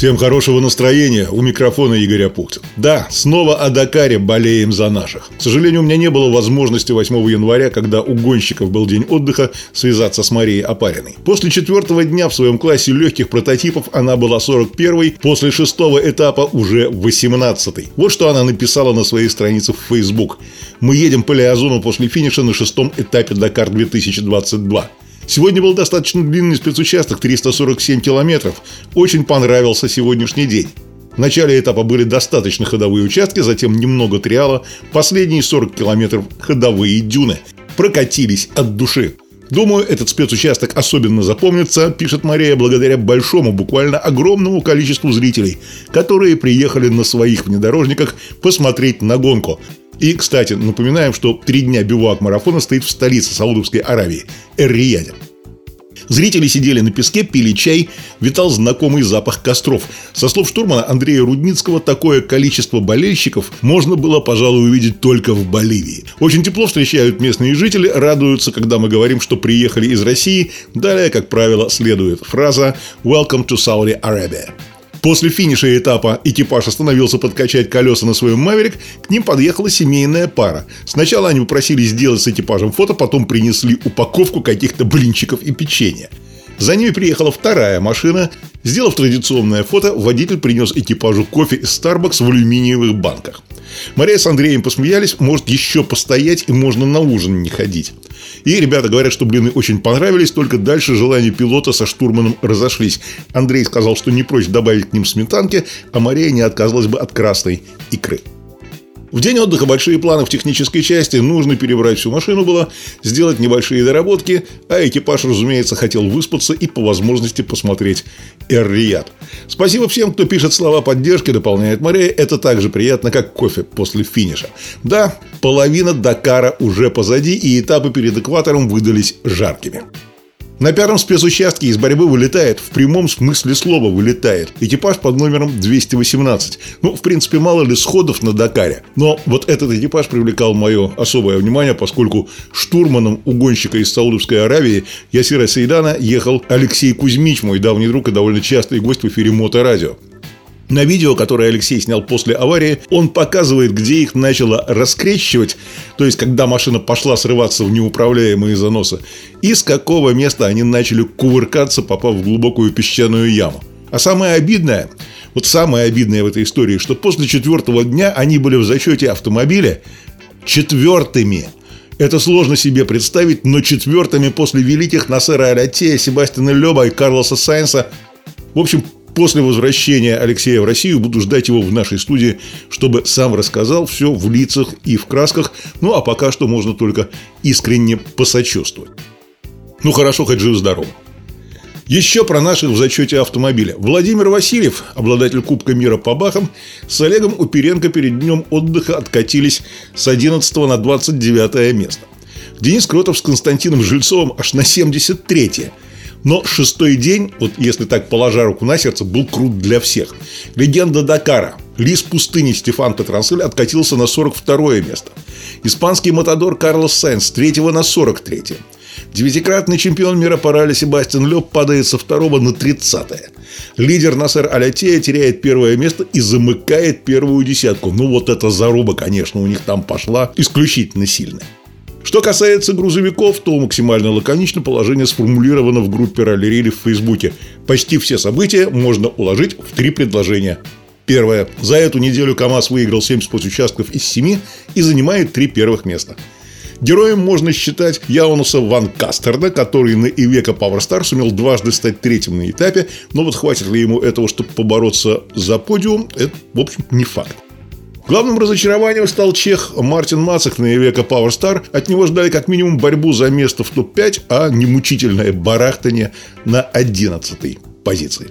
Всем хорошего настроения. У микрофона Игорь Апухтин. Да, снова о Дакаре болеем за наших. К сожалению, у меня не было возможности 8 января, когда у гонщиков был день отдыха, связаться с Марией Опариной. После четвертого дня в своем классе легких прототипов она была 41-й, после шестого этапа уже 18-й. Вот что она написала на своей странице в Facebook. «Мы едем по Лиазону после финиша на шестом этапе Дакар 2022. Сегодня был достаточно длинный спецучасток, 347 километров. Очень понравился сегодняшний день. В начале этапа были достаточно ходовые участки, затем немного триала, последние 40 километров ходовые дюны. Прокатились от души. Думаю, этот спецучасток особенно запомнится, пишет Мария, благодаря большому, буквально огромному количеству зрителей, которые приехали на своих внедорожниках посмотреть на гонку. И, кстати, напоминаем, что три дня бивуак марафона стоит в столице Саудовской Аравии – Эр-Рияде. Зрители сидели на песке, пили чай, витал знакомый запах костров. Со слов штурмана Андрея Рудницкого, такое количество болельщиков можно было, пожалуй, увидеть только в Боливии. Очень тепло встречают местные жители, радуются, когда мы говорим, что приехали из России. Далее, как правило, следует фраза «Welcome to Saudi Arabia». После финиша этапа экипаж остановился подкачать колеса на своем «Маверик», к ним подъехала семейная пара. Сначала они попросили сделать с экипажем фото, потом принесли упаковку каких-то блинчиков и печенья. За ними приехала вторая машина. Сделав традиционное фото, водитель принес экипажу кофе из Starbucks в алюминиевых банках. Мария с Андреем посмеялись, может еще постоять и можно на ужин не ходить. И ребята говорят, что блины очень понравились, только дальше желания пилота со штурманом разошлись. Андрей сказал, что не прочь добавить к ним сметанки, а Мария не отказалась бы от красной икры. В день отдыха большие планы в технической части. Нужно перебрать всю машину было, сделать небольшие доработки, а экипаж, разумеется, хотел выспаться и по возможности посмотреть Эр-Рияд. Спасибо всем, кто пишет слова поддержки, дополняет Мария. Это так же приятно, как кофе после финиша. Да, половина Дакара уже позади, и этапы перед экватором выдались жаркими. На пятом спецучастке из борьбы вылетает, в прямом смысле слова вылетает, экипаж под номером 218. Ну, в принципе, мало ли сходов на Дакаре. Но вот этот экипаж привлекал мое особое внимание, поскольку штурманом угонщика из Саудовской Аравии Ясира Сейдана ехал Алексей Кузьмич, мой давний друг и довольно частый гость в эфире Моторадио. На видео, которое Алексей снял после аварии, он показывает, где их начало раскрещивать, то есть когда машина пошла срываться в неуправляемые заносы, и с какого места они начали кувыркаться, попав в глубокую песчаную яму. А самое обидное, вот самое обидное в этой истории, что после четвертого дня они были в зачете автомобиля четвертыми. Это сложно себе представить, но четвертыми после великих Насера Алятея, Себастьяна Леба и Карлоса Сайнса. В общем, После возвращения Алексея в Россию буду ждать его в нашей студии, чтобы сам рассказал все в лицах и в красках. Ну, а пока что можно только искренне посочувствовать. Ну, хорошо, хоть жив-здоров. Еще про наших в зачете автомобиля. Владимир Васильев, обладатель Кубка мира по бахам, с Олегом Уперенко перед днем отдыха откатились с 11 на 29 место. Денис Кротов с Константином Жильцовым аж на 73 -е. Но шестой день, вот если так положа руку на сердце, был крут для всех. Легенда Дакара. Лис пустыни Стефан Петерансель откатился на 42 место. Испанский мотодор Карлос Сайнс с 3 на 43 Девятикратный чемпион мира по ралли Себастьян Леб падает со второго на 30 -е. Лидер Насер Аль-Аттия теряет первое место и замыкает первую десятку. Ну, вот эта заруба, конечно, у них там пошла исключительно сильная. Что касается грузовиков, то максимально лаконично положение сформулировано в группе Ралли в Фейсбуке. Почти все события можно уложить в три предложения. Первое. За эту неделю КАМАЗ выиграл 7 спецучастков из 7 и занимает три первых места. Героем можно считать Яунуса Ван Кастерда, который на Ивека Powerstar сумел дважды стать третьим на этапе, но вот хватит ли ему этого, чтобы побороться за подиум, это, в общем, не факт. Главным разочарованием стал чех Мартин Мацах на Ивека Powerstar. От него ждали как минимум борьбу за место в топ-5, а не мучительное барахтание на 11 позиции.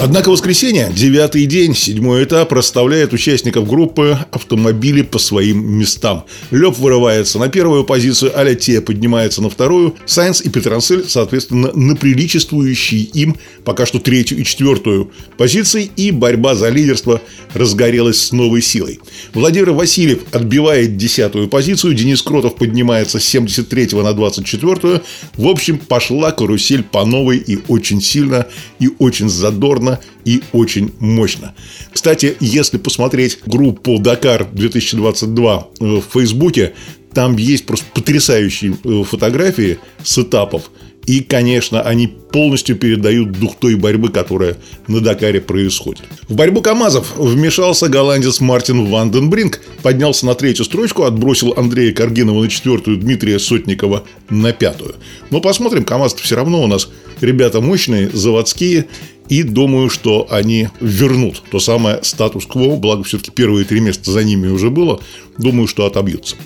Однако воскресенье, девятый день, седьмой этап, расставляет участников группы автомобили по своим местам. Леб вырывается на первую позицию, Аля Те поднимается на вторую, Сайнс и Петрансель, соответственно, на приличествующие им пока что третью и четвертую позиции, и борьба за лидерство разгорелась с новой силой. Владимир Васильев отбивает десятую позицию, Денис Кротов поднимается с 73 на 24 В общем, пошла карусель по новой и очень сильно, и очень задорно, и очень мощно. Кстати, если посмотреть группу «Дакар 2022» в Фейсбуке, там есть просто потрясающие э, фотографии с этапов. И, конечно, они полностью передают дух той борьбы, которая на Дакаре происходит. В борьбу КАМАЗов вмешался голландец Мартин Ванденбринг, поднялся на третью строчку, отбросил Андрея Каргинова на четвертую, Дмитрия Сотникова на пятую. Но посмотрим, КАМАЗ все равно у нас ребята мощные, заводские, и думаю, что они вернут то самое статус-кво, благо все-таки первые три места за ними уже было, думаю, что отобьются.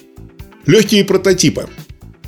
Легкие прототипы.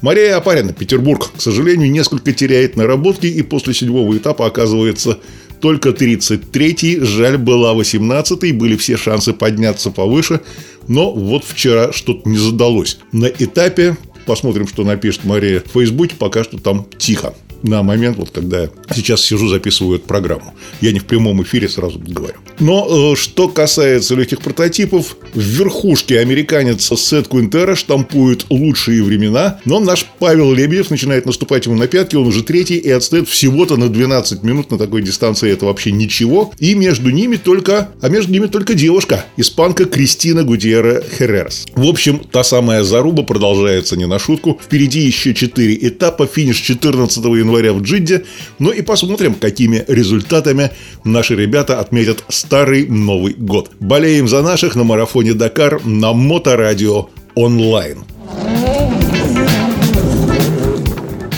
Мария Апарина, Петербург, к сожалению, несколько теряет наработки и после седьмого этапа оказывается только 33-й, жаль, была 18-й, были все шансы подняться повыше, но вот вчера что-то не задалось. На этапе, посмотрим, что напишет Мария в Фейсбуке, пока что там тихо на момент, вот когда я сейчас сижу, записываю эту программу. Я не в прямом эфире сразу говорю. Но э, что касается легких прототипов, в верхушке американец Сет Куинтера штампует лучшие времена, но наш Павел Лебедев начинает наступать ему на пятки, он уже третий и отстает всего-то на 12 минут на такой дистанции, это вообще ничего. И между ними только, а между ними только девушка, испанка Кристина Гутьерре Херерс. В общем, та самая заруба продолжается не на шутку. Впереди еще 4 этапа, финиш 14 января января в Джидде. Ну и посмотрим, какими результатами наши ребята отметят старый Новый год. Болеем за наших на марафоне Дакар на Моторадио онлайн.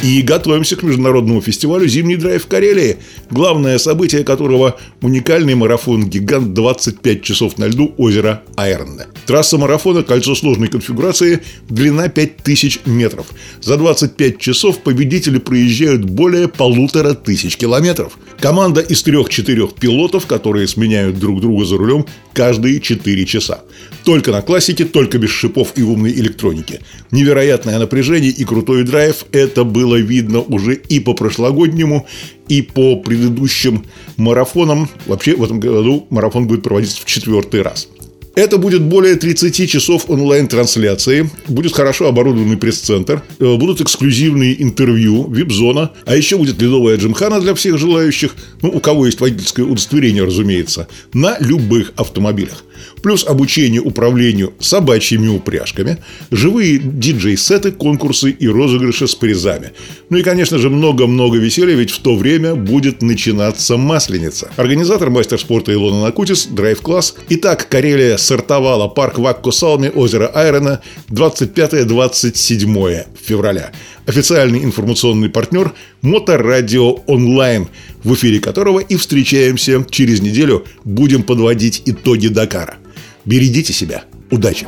И готовимся к международному фестивалю «Зимний драйв в Карелии», главное событие которого – уникальный марафон «Гигант 25 часов на льду озера Айрне». Трасса марафона – кольцо сложной конфигурации, длина 5000 метров. За 25 часов победители проезжают более полутора тысяч километров. Команда из трех-четырех пилотов, которые сменяют друг друга за рулем каждые 4 часа. Только на классике, только без шипов и умной электроники. Невероятное напряжение и крутой драйв – это было видно уже и по прошлогоднему, и по предыдущим марафонам. Вообще в этом году марафон будет проводиться в четвертый раз. Это будет более 30 часов онлайн-трансляции, будет хорошо оборудованный пресс-центр, э, будут эксклюзивные интервью, вип-зона, а еще будет ледовая джимхана для всех желающих, ну, у кого есть водительское удостоверение, разумеется, на любых автомобилях плюс обучение управлению собачьими упряжками, живые диджей-сеты, конкурсы и розыгрыши с призами. Ну и, конечно же, много-много веселья, ведь в то время будет начинаться Масленица. Организатор мастер спорта Илона Накутис, драйв-класс. Итак, Карелия сортовала парк Вакко Салми, озеро Айрона 25-27 февраля. Официальный информационный партнер Моторадио Онлайн, в эфире которого и встречаемся через неделю. Будем подводить итоги Дакара. Берегите себя. Удачи!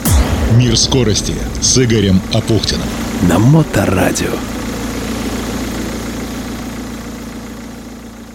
Мир скорости с Игорем Апухтиным. На Моторадио.